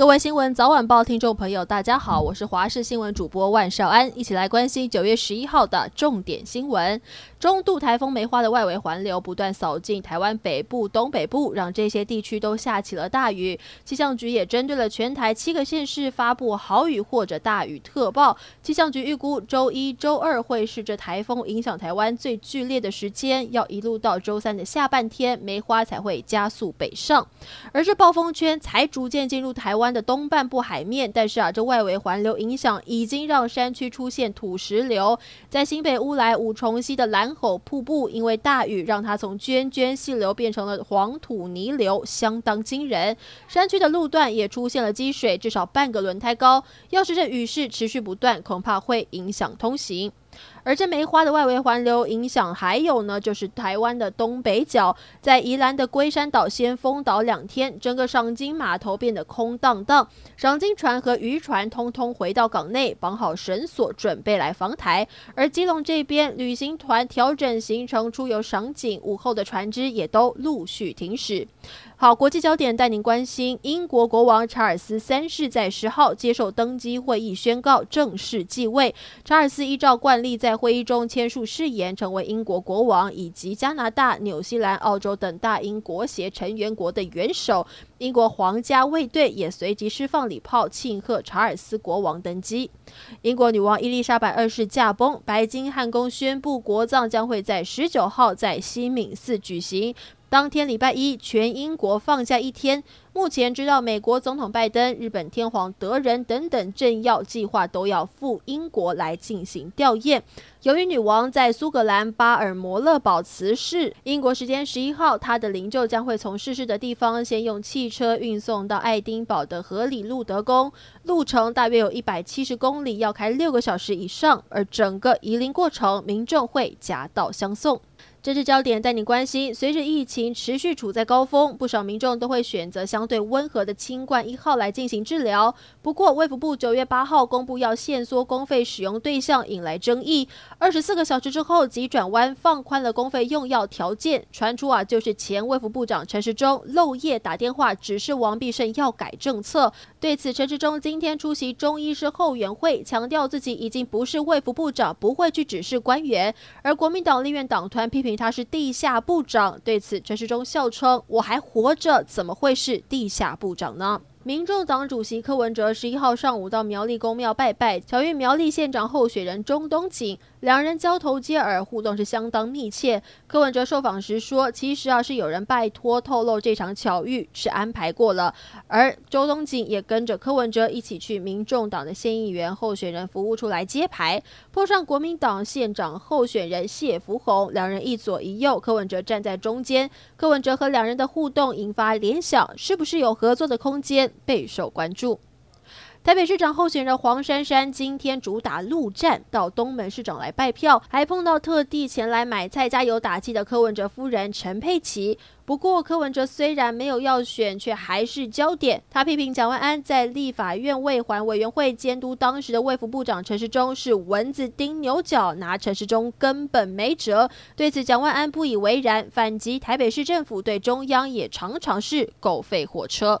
各位新闻早晚报听众朋友，大家好，我是华视新闻主播万少安，一起来关心九月十一号的重点新闻。中度台风梅花的外围环流不断扫进台湾北部、东北部，让这些地区都下起了大雨。气象局也针对了全台七个县市发布豪雨或者大雨特报。气象局预估周一周二会是这台风影响台湾最剧烈的时间，要一路到周三的下半天，梅花才会加速北上，而这暴风圈才逐渐进入台湾的东半部海面，但是啊，这外围环流影响已经让山区出现土石流。在新北乌来五重溪的蓝吼瀑布，因为大雨，让它从涓涓细流变成了黄土泥流，相当惊人。山区的路段也出现了积水，至少半个轮胎高。要是这雨势持续不断，恐怕会影响通行。而这梅花的外围环流影响，还有呢，就是台湾的东北角，在宜兰的龟山岛先封岛两天，整个赏金码头变得空荡荡，赏金船和渔船通通回到港内，绑好绳索，准备来防台。而基隆这边，旅行团调整行程出游赏景，午后的船只也都陆续停驶。好，国际焦点带您关心，英国国王查尔斯三世在十号接受登基会议，宣告正式继位。查尔斯依照惯例在会议中签署誓言，成为英国国王以及加拿大、纽西兰、澳洲等大英国协成员国的元首。英国皇家卫队也随即释放礼炮，庆贺查尔斯国王登基。英国女王伊丽莎白二世驾崩，白金汉宫宣布国葬将会在十九号在西敏寺举行。当天礼拜一，全英国放假一天。目前知道，美国总统拜登、日本天皇德仁等等政要计划都要赴英国来进行吊唁。由于女王在苏格兰巴尔摩勒堡辞世，英国时间十一号，她的灵柩将会从逝世的地方先用汽车运送到爱丁堡的荷里路德宫，路程大约有一百七十公里，要开六个小时以上。而整个移灵过程，民众会夹道相送。政治焦点带你关心，随着疫情持续处在高峰，不少民众都会选择相对温和的清冠一号来进行治疗。不过，卫福部九月八号公布要限缩公费使用对象，引来争议。二十四个小时之后，急转弯放宽了公费用药条件，传出啊，就是前卫福部长陈时中漏夜打电话指示王必胜要改政策。对此，陈时中今天出席中医师后援会，强调自己已经不是卫福部长，不会去指示官员。而国民党立院党团批评。他是地下部长，对此陈世忠笑称：“我还活着，怎么会是地下部长呢？”民众党主席柯文哲十一号上午到苗栗公庙拜拜，巧遇苗栗县长候选人中东锦，两人交头接耳，互动是相当密切。柯文哲受访时说：“其实啊，是有人拜托透露这场巧遇是安排过了。”而周东锦也跟着柯文哲一起去民众党的县议员候选人服务处来接牌，碰上国民党县长候选人谢福弘，两人一左一右，柯文哲站在中间。柯文哲和两人的互动引发联想，是不是有合作的空间？备受关注。台北市长候选人黄珊珊今天主打陆战，到东门市长来拜票，还碰到特地前来买菜加油打气的柯文哲夫人陈佩琪。不过，柯文哲虽然没有要选，却还是焦点。他批评蒋万安在立法院卫环委员会监督当时的卫福部长陈时中是蚊子叮牛角，拿陈时中根本没辙。对此，蒋万安不以为然，反击台北市政府对中央也常常是狗吠火车。